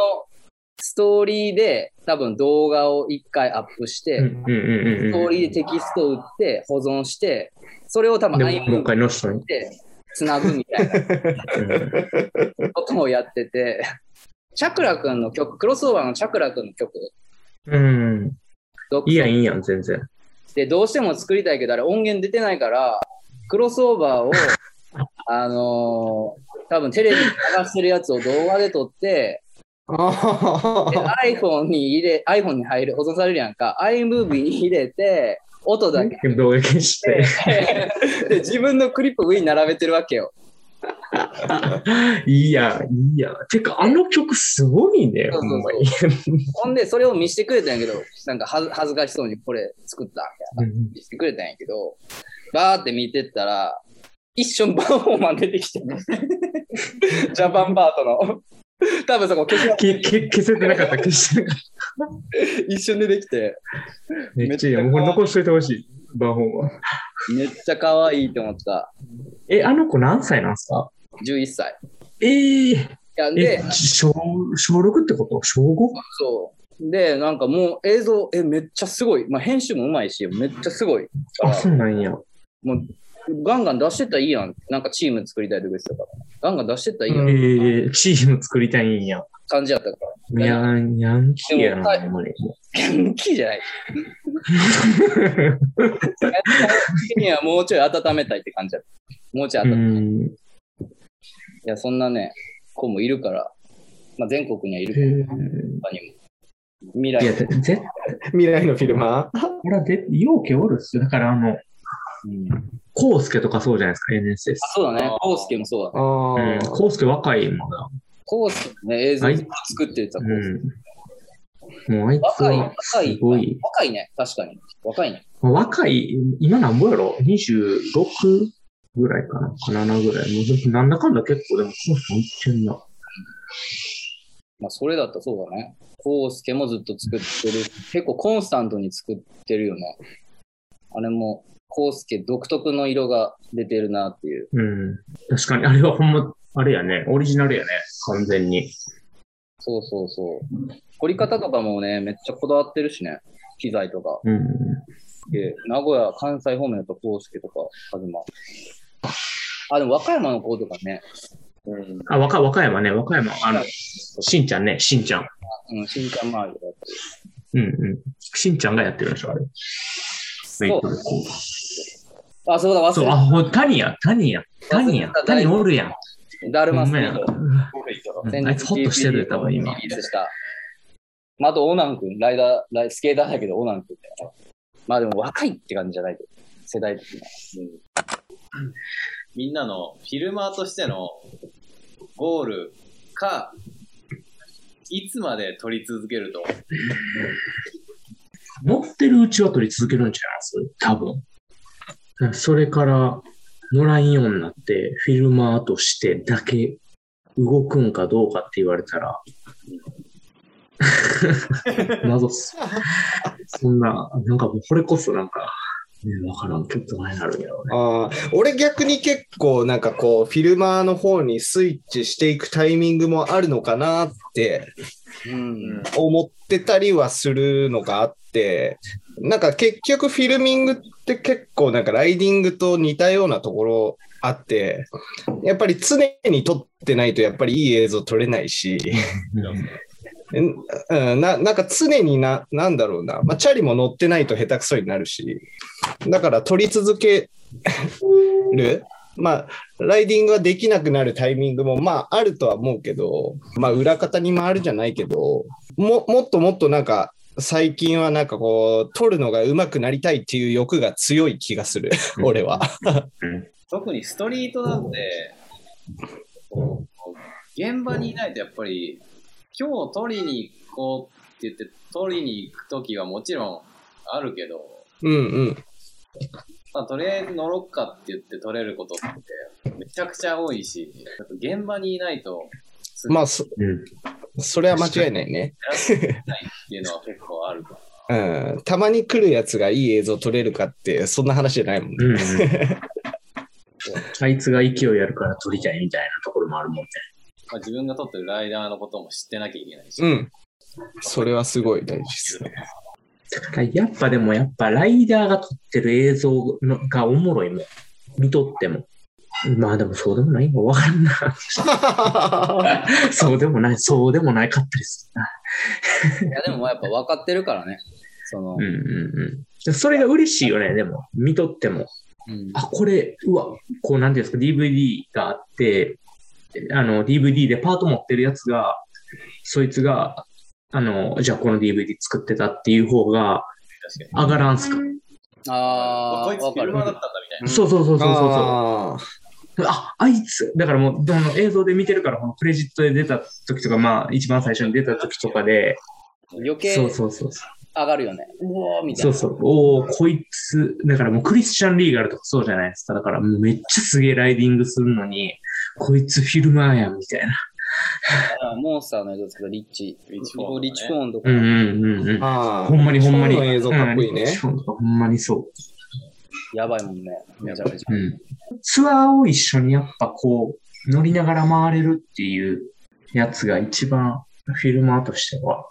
ストーリーで多分動画を一回アップして、
うんうんうんうん
ストーリーでテキストを打って保存して、それを多分
で
i
もう一回の人に。
でつなぐみたいなことをやってて、チャクラ君の曲、クロスオーバーのチャクラ君の曲、
うん。
独
いいやん、いいやん、全然。
でどうしても作りたいけど、あれ音源出てないから、クロスオーバーを、あのー多分テレビに流してるやつを動画で撮って、iPhone に入れ、iPhone に入る、保存されるやんか。iMovie に入れて、音だけ
動画消して。
で、自分のクリップ上に並べてるわけよ。
いいやん、いいやん。てか、あの曲すごいね、
そうそうそう
ほん
で、それを見せてくれたんやけど、なんか恥ずかしそうにこれ作ったみたいな。見せてくれたんやけど、バーって見てったら、一瞬バーフォーマン出てきて、ジャパンパートの。多分そこ消し
けけ消せてなかった、消してなかっ
一瞬出てきて、
た。めっちゃいいやん。もう残しといてほしい、バーホンは。
めっちゃ可愛いと思った。
え、あの子何歳なんすか
？11歳。
えー、
いや、で
え、、小、小6ってこと？小 5?
そう。で、なんかもう映像、え、めっちゃすごい。まあ、編集もうまいし、めっちゃすごい。
あ、そうなんや。
もう、ガンガン出してったらいいやん。なんかチーム作りたいとか言ってたから。ガンガン出してったらいいやん。
えー、チーム作りたいんや。
感じやったから。
やん、ヤンキーやな、
でもはい
ほんまに。
元気じゃない。にはもうちょい温めたいって感じやった。もうちょい温
う
めたい。い
ん。
や、そんなね、子もいるから、まあ、全国にはいる
へ
けど、
ー
他にも。未
いや、
来
未来のフィルマー？
これはで、陽気おるっすよ。だから、あの、
うん、
コウスケとかそうじゃないですか、NSS。
あそうだね。コウスケもそうだね。
コウスケ若いもんな。
コウスケもね、映像
はい
作ってた、コウスケ
うん。もうあいつ
若い、
は
若い。
すごい。
若いね、確かに。若いね。
若い、今なんぼやろ ?26 ぐらいかなか7ぐらい。もうなんだかんだ結構でもコウスケいってんな。
まあ、それだったらそうだね。コウスケもずっと作ってる。結構コンスタントに作ってるよね。あれも、コウスケ独特の色が出てるなっていう。
うん。確かに、あれはほんま、あれやね。オリジナルやね。完全に。
そうそうそう。凝り方とかもね、めっちゃこだわってるしね。機材とか。
うん。
で、名古屋、関西方面だとコウスケとか、カズマ。あ、でも和歌山の子とかね。うん。
あ、和歌和歌山ね。和歌山。あの、しんちゃんね。しんちゃん。
うん、新ちゃん周りだって。
うんうん。しんちゃんがやってるでしょ、あれ。メイクの子
あ、そうだ、忘
そう、
れ
あ、ほん、谷や、谷や、谷や
忘れた、
谷おるやん。
た。ダルマスピード。
うんあいつホッとしてるよ、多分今。
まあ、あと、オナン君、ライダー、ライスケーターだけど、オナン君。まあでも若いって感じじゃないけど、世代的には。
みんなのフィルマーとしてのゴールか、いつまで撮り続けると。
持ってるうちは取り続けるんじゃないです？多分。それから、乗らんようになって、フィルマーとしてだけ動くんかどうかって言われたら、謎っす。そんな、なんかもうこれこそなんか、ね、わからんけど、何になるんやろうね。
あ俺逆に結構なんかこうフィルマーの方にスイッチしていくタイミングもあるのかなって
うん。
思ってたりはするのがあって、なんか結局フィルミングって結構なんかライディングと似たようなところあって、やっぱり常に撮ってないとやっぱりいい映像撮れないし、ななんか常にな、なんだろうな、まあ、チャリも乗ってないと下手くそになるし、だから取り続ける、まあ、ライディングができなくなるタイミングも、まあ、あるとは思うけど、まあ、裏方に回るじゃないけど、ももっともっとなんか、最近はなんかこう、取るのが上手くなりたいっていう欲が強い気がする、俺は。
特にストリートなんて、こう現場にいないとやっぱり、今日取りに行こうって言って、取りに行くときはもちろんあるけど、
うんうん。
まあ、とりあえず乗ろっかって言って取れることってめちゃくちゃ多いし、やっぱ現場にいないと、
まあ、そ
うん。
それは間違いないね。
ないっていうのは結構あるから。
うん。たまに来るやつがいい映像撮れるかって、そんな話じゃないもんね。
うんうん、あいつが勢いやるから撮りたいみたいなところもあるもんね。
まあ、自分が撮ってるライダーのことも知ってなきゃいけないし。
うん。それはすごい大事ですね。
だからやっぱでもやっぱライダーが撮ってる映像のがおもろいもん。見とっても。まあでもそうでもないのわからんな。そうでもない、そうでもないかったりす。
いや、でもやっぱ分かってるからね。その、
うんうんうん。それが嬉しいよね、でも。見とっても。
うん
あ、これ、うわ、こうなんていうんですか、DVD があって、あの、DVD でパート持ってるやつが、そいつが、あの、じゃあこの DVD 作ってたっていう方が。上がらんすか？
ああ、
こいつフィルマーだったんだみたいな。
そうそうそうそうそうそう。
あ
あ、あいつ、だからもう、どの映像で見てるから、このクレジットで出た時とか、まあ、一番最初に出た時とかで、
余計
そうそうそう。
上がるよね。うおーみたいな。
そうそう。おおこいつ、だからもうクリスチャン・リーガルとかそうじゃないですか。だからもうめっちゃすげえライディングするのに、こいつフィルマーやん、みたいな。
あモンスターの映像作ったリッチ。
リッチフォーンとかね
リッチフォーンとか。
うんうんうんうん。
あー。
ほんまにほんまに。
の映像かっこいいね
うん。ショーとかほんまにそ
やばいもんね。めちゃめちゃ
う。。うん。ツアーを一緒にやっぱこう、乗りながら回れるっていうやつが一番フィルマーとしては。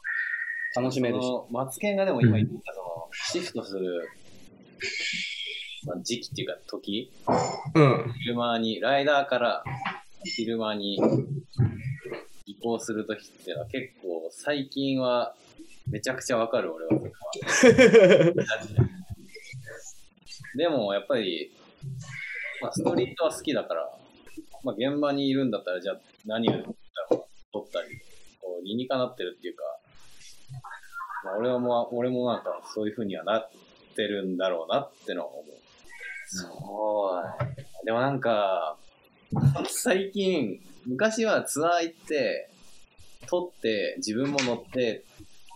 楽しめるし。
マツケンがでも今言ったその、シフトする、まあ、時期っていうか時、
うん。
フィルマーに、ライダーからフィルマーに移行するときっていうのは結構最近はめちゃくちゃわかる俺は。でもやっぱり、まあ、ストリートは好きだから、まあ、現場にいるんだったらじゃあ何を撮ったり、こう理にかなってるっていうか、まあ、俺はもう、俺もなんかそういう風にはなってるんだろうなってのは思う。そう。でもなんか、最近、昔はツアー行って、撮って、自分も乗って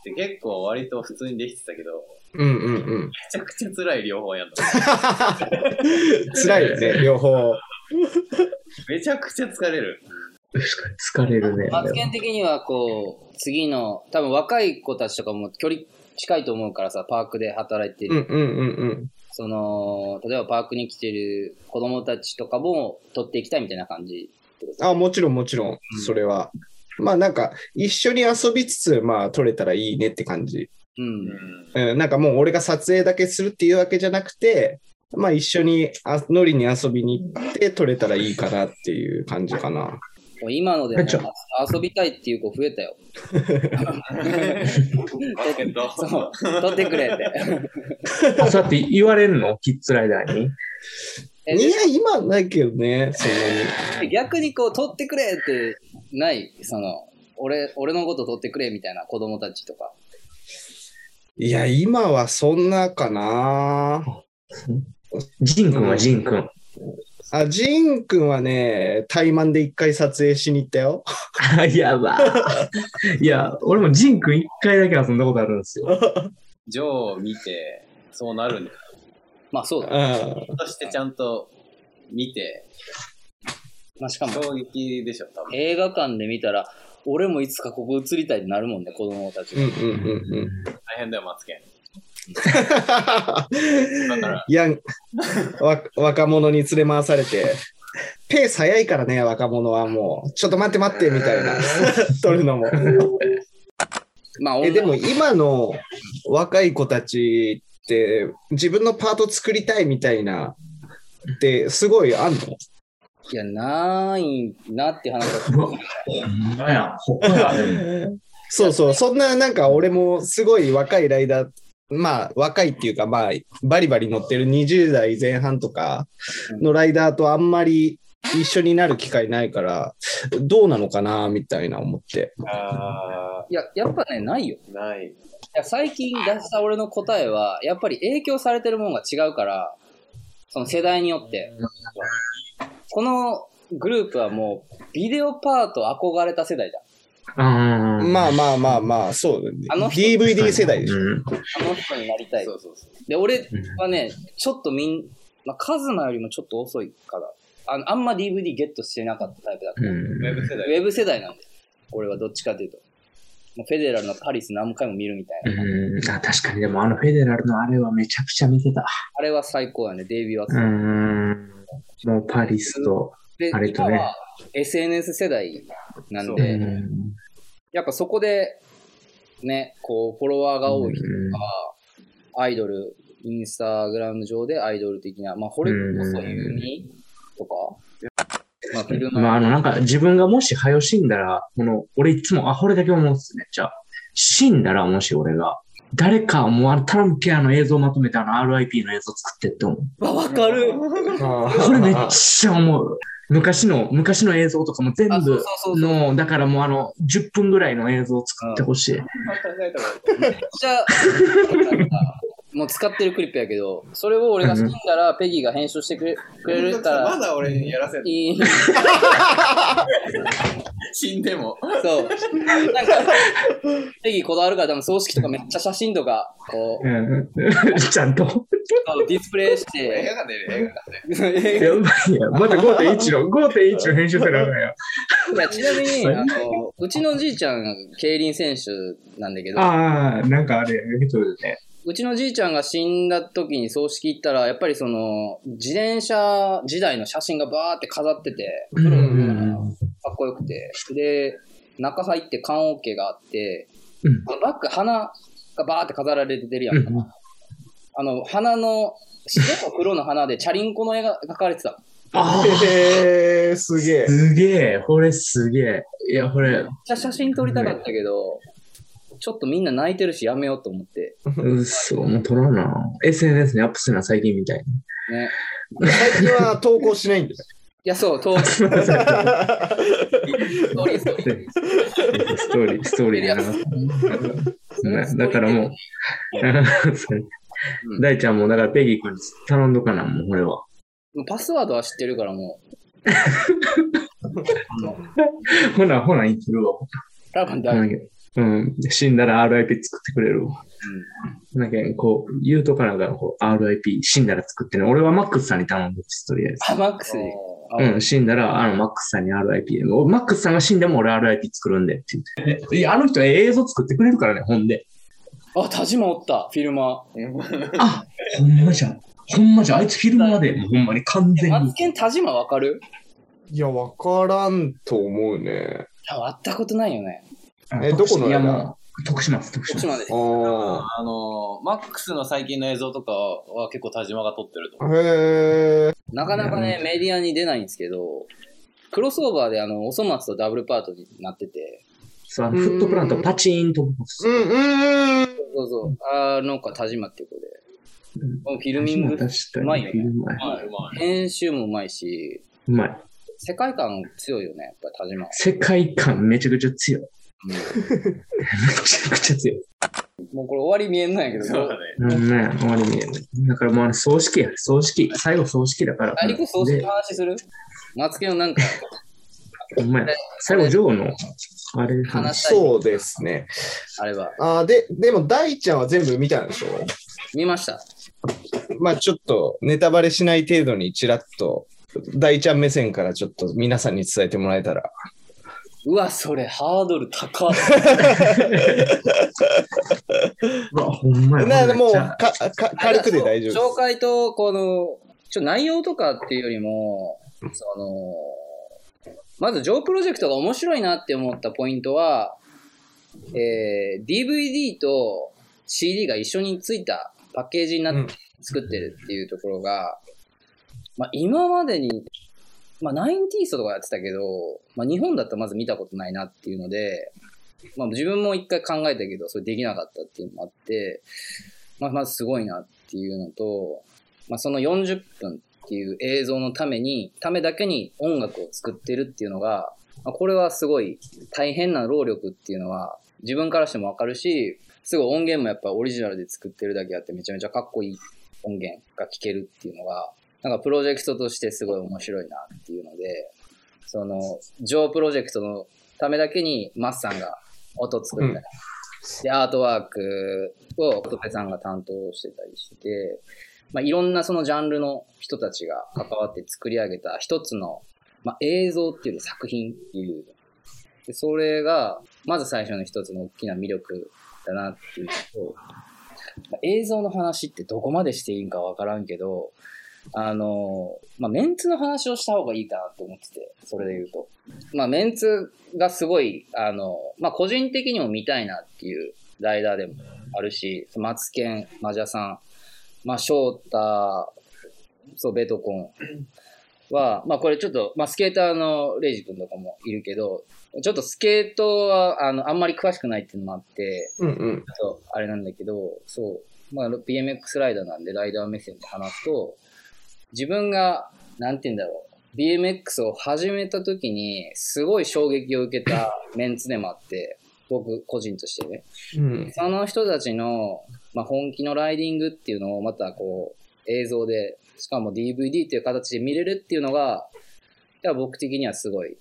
って結構割と普通にできてたけど、
うんうんうん。
めちゃくちゃ辛い両方やんだ。
辛いよね、両方。
めちゃくちゃ疲れる。
確かに疲れるね。
マツケン的にはこう、次の、多分若い子たちとかも距離近いと思うからさ、パークで働いてる。
うんうんうんうん。
その、例えばパークに来てる子供たちとかも取っていきたいみたいな感じ
あ、もちろんもちろん、それは。まあなんか、一緒に遊びつつ、まあ撮れたらいいねって感じ。
うん。
うん。
うん、なんかもう俺が撮影だけするっていうわけじゃなくて、まあ一緒にあ乗りに遊びに行って撮れたらいいかなっていう感じかな。
もう今ので遊びたいっていう子増えたよ。そう、取ってくれって。
あそうやって言われるの？キッズライダーに？
え
いや、今はないけどね、そんなに。
逆にこう、取ってくれってない？その、俺、俺のこと取ってくれみたいな子供たちとか。
いや、今はそんなかな。
ジン君はジン君。
あ、ジン君はね、怠慢で一回撮影しに行ったよ。
あ やば。いや、俺もジン君一回だけ遊んだことあるんですよ。
ジョーを見て、そうなるんだ。
まあそうだ
う
ね。
ん。
そしてちゃんと見て、
まあしかも、
衝撃でしょ、多分。
映画館で見たら、俺もいつかここ映りたいってなるもんね、子供たちが。
うんうんうんうん。
大変だよ、マツケン。
いや、わ若者に連れ回されて、ペース早いからね、若者はもう、ちょっと待って待ってみたいな、撮るのも。
まあ、
え、でも
女
今の若い子たちって、自分のパート作りたいみたいな、ってすごいあんの？
いや、ないなって話だった。
ほんまや、ほっや、でも。
そうそう、そんななんか俺もすごい若いライダー、まあ若いっていうかまあバリバリ乗ってる20代前半とかのライダーとあんまり一緒になる機会ないから、どうなのかなみたいな思って。
あ
いや、やっぱね、ないよ。
ー、ない。
いや最近出した俺の答えは、やっぱり影響されてるものが違うから、その世代によって。このグループはもう、ビデオパート憧れた世代だ。
まあまあまあまあ、そうだね
あの。人
DVD 世代でしょ。
うん
あの人になりたい
そ。うそうそう。
で、俺はね、ちょっとみん、まあ、カズマよりもちょっと遅いから、あのあんま DVD ゲットしてなかったタイプだった。
うん
ウェブ世代。
ウェブ世代なんで、俺はどっちかというと。もうフェデラルのパリス何回も見るみたいな。
うん、あ確かに、でもあのフェデラルのあれはめちゃくちゃ見てた。
あれは最高やね、デイビー・ワッツ
う
ン。
ん。もうパリスと、
で、
あれとね
今は SNS 世代なんで、
うん
やっぱそこで、ね、こう、フォロワーが多い人とか、アイドル、インスタグラム上でアイドル的な、まあ、これこそユニとか、まあ、フィルム、
まあ、あの、なんか、自分がもし早死んだら、この、俺いつも、あ、これだけ思うんですね。じゃあ、死んだら、もし俺が、誰か、もう、あの、トランプケアの映像をまとめて、あの、RIP の映像作ってって思う。
わ、わかる
あ
これめっちゃ思う。昔の、昔の映像とかも全
あ、そう
部
そうそうそう。
の、だからもうあの、10分ぐらいの映像を作ってほしい
めっちゃ、もう使ってるクリップやけど、それを俺が死んだら、ペギーが編集してくれくれるたら、
まだ俺にやらせる。
いい。
死んでも。
そう。なんか、ペギーこだわるから、多分葬式とかめっちゃ写真とか、こう、
うん、ちゃんと。
ディスプレイし
映
て、
画が出る、映画が出る。
やばいや。また5.1の、5.1の編集せなあかんや。
いやちなみに、あの、うちのじいちゃんが競輪選手なんだけど、
ああ、なんかあれ、えっとね。
うちのじいちゃんが死んだ時に葬式行ったら、やっぱりその、自転車時代の写真がバーって飾ってて、
うん
かっこよくて、で、中入って棺桶があって、
うん
バック、花がバーって飾られてるやんか。
うん
あの、花の、白と黒の花でチャリンコの絵が描かれてた。
あ
へー、すげえ。
すげえ、これすげえ。いや、これ、
めっちゃ写真撮りたかったけど、ちょっとみんな泣いてるしやめようと思って。
うっそ、もう撮らんな。SNS にアップするな、最近みたいに。
ね。
最近は投稿しないんだよ。
いや、そう、と、ストーリー、ストーリー。
ストーリー、ストーリーで流す。だからもう、大ちゃんも、だからペギー君に頼んどかな、もう、これは。
もうパスワードは知ってるからもう。
ほな、ほな、言ってるわ。
多分大丈夫。
うん、死んだら RIP 作ってくれるわ。なんか、こう、言うとかなんか、こう、RIP、死んだら作ってね。俺はマックスさんに頼んでとりあえず。
あ、マックスで。
うん、死んだら、あの、マックスさんに RIP。おマックスさんが死んでも俺 RIP 作るんでって言って。いや、あの人映像作ってくれるからね、ほんで。
あ、田島おった、フィルマー。
あ、ほんまじゃん。ほんまじゃん。あいつフィルマーで、ほんまに完全に
マツ。ケン田島わかる？
いや、わからんと思うね。
多分会ったことないよね。
えどこの
いや、もう、徳島です、徳島です。
徳島で。
あ
あの、マックスの最近の映像とかは結構田島が撮ってると思。
へえ。
なかなかね、メディアに出ないんですけど、クロスオーバーであの、おそ松とダブルパートになってて、
そう、あのフットプラントパチーンと。
うん、うん。
そうそう、あの子は田島っていう子で、
うん
フィルミング
確かに。
うまいよね
うまいうまい。
編集もうまいし、
うまい。
世界観強いよね、やっぱ田島は。
世界観めちゃくちゃ強い。
う
めちゃくちゃ強い。
んもうこれ終わり見えんないけど、
そうだね。
うんね、終わり見えない。だからもうあれ葬式や、葬式。最後葬式だから。
あ、リコ葬式
で
の話する？松木のなんか、
ほんまや。最後、ジョーの、あれ、
話
そうですね。
あれは、
あーで、でも大ちゃんは全部見たんでしょ？
見ました。
まあちょっとネタバレしない程度にちらっと大ちゃん目線からちょっと皆さんに伝えてもらえたら。
うわ、それハードル高っ。
うわ、ほんまや。
なもうかか軽くで大丈夫
紹介と、この、ちょ内容とかっていうよりも、その、まず、ジョープロジェクトが面白いなって思ったポイントは、えー DVD と CD が一緒についたパッケージになって作ってるっていうところが、まあ、今までに、まあ、ナインティーストとかやってたけど、まあ、日本だったらまず見たことないなっていうので、まあ自分も一回考えたけど、それできなかったっていうのもあって、まあまずすごいなっていうのと、まあその40分っていう映像のために、ためだけに音楽を作ってるっていうのが、まあ、これはすごい大変な労力っていうのは自分からしてもわかるし、すごい音源もやっぱオリジナルで作ってるだけあってめちゃめちゃかっこいい音源が聴けるっていうのが、なんかプロジェクトとしてすごい面白いなっていうので、その、ジョープロジェクトのためだけにマッサンが音作ったり、で、アートワークをトペさんが担当してたりしてて、まあ、いろんなそのジャンルの人たちが関わって作り上げた一つの、まあ、映像っていう作品っていう。で、それが、まず最初の一つの大きな魅力だなっていうのと、まあ映像の話ってどこまでしていいんかわからんけど、あの、まあ、メンツの話をした方がいいかなと思ってて、それで言うと。まあ、メンツがすごい、あの、まあ、個人的にも見たいなっていうライダーでもあるし、マツケン、マジャさん、まあ、翔太、そう、ベトコンは、まあ、これちょっと、まあ、スケーターのレイジ君とかもいるけど、ちょっとスケートは、あの、あんまり詳しくないっていうのもあって、
うんうん。
そう、あれなんだけど、そう、まあ、BMX ライダーなんで、ライダー目線で話すと、自分が、なんて言うんだろう、BMX を始めた時に、すごい衝撃を受けたメンツでもあって、僕個人としてね。
うん。
その人たちの、まあ、本気のライディングっていうのをまたこう、映像で、しかも DVD っていう形で見れるっていうのが、いや僕的にはすごい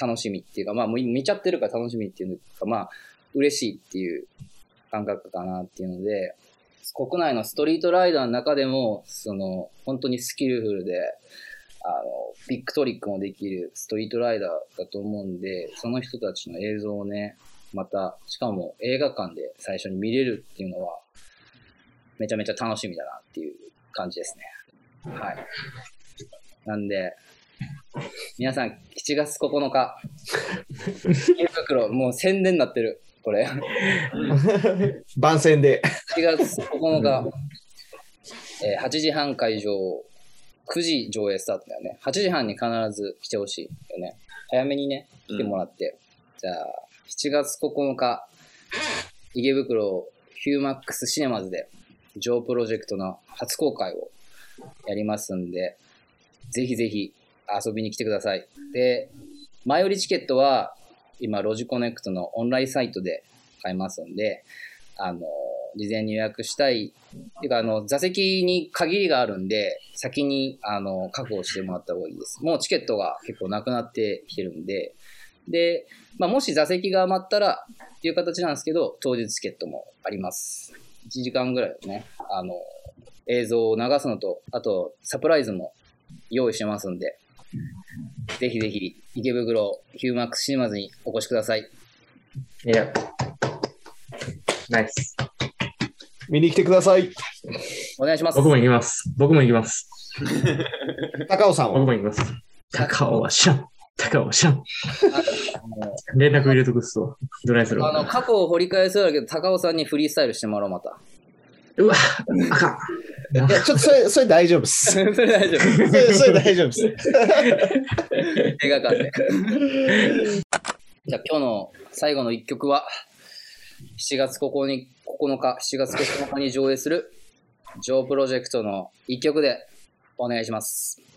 楽しみっていうか、まあもう見ちゃってるから楽しみっていうか、まあ嬉しいっていう感覚かなっていうので、国内のストリートライダーの中でも、その、本当にスキルフルで、あの、ビッグトリックもできるストリートライダーだと思うんで、その人たちの映像をね、また、しかも映画館で最初に見れるっていうのは、めちゃめちゃ楽しみだなっていう感じですね。はい。なんで、皆さん、7月9日、池袋、もう宣伝になってる、これ。
番宣で。
7月9日、えー8時半会場、9時上映スタートだよね。8時半に必ず来てほしいよね。早めにね、来てもらって。じゃあ、7月9日、池袋ヒューマックスシネマズで、ジョープロジェクトの初公開をやりますんで、ぜひぜひ遊びに来てください。で、前売りチケットは、今、ロジコネクトのオンラインサイトで買えますんで、あの、事前に予約したい。っていうか、あの、座席に限りがあるんで、先に、あの、確保してもらった方がいいです。もうチケットが結構なくなってきてるんで、で、まあ、もし座席が余ったらっていう形なんですけど、当日チケットもあります。1時間ぐらいね、あの、映像を流すのと、あと、サプライズも用意してますんで、ぜひぜひ、池袋ヒューマックスシネマズにお越しください。
いや。ナイス。
見に来てください。
お願いします。
僕も行きます。僕も行きます。
高尾さんは？
僕も行きます。高尾はシャン。高尾はシャン。
も
連絡入れとくっすわ。どないする？
うあの、過去を掘り返すようだけど、高尾さんにフリースタイルしてもらおう、また。
うわ、あかん。
いや、ちょっとそれ、それ大丈夫です。
それ大丈夫。
それ、それ大丈夫です。
映画館で。じゃあ今日の最後の一曲は、7月9日、9日、7月9日に上映する、ジョープロジェクトの一曲でお願いします。「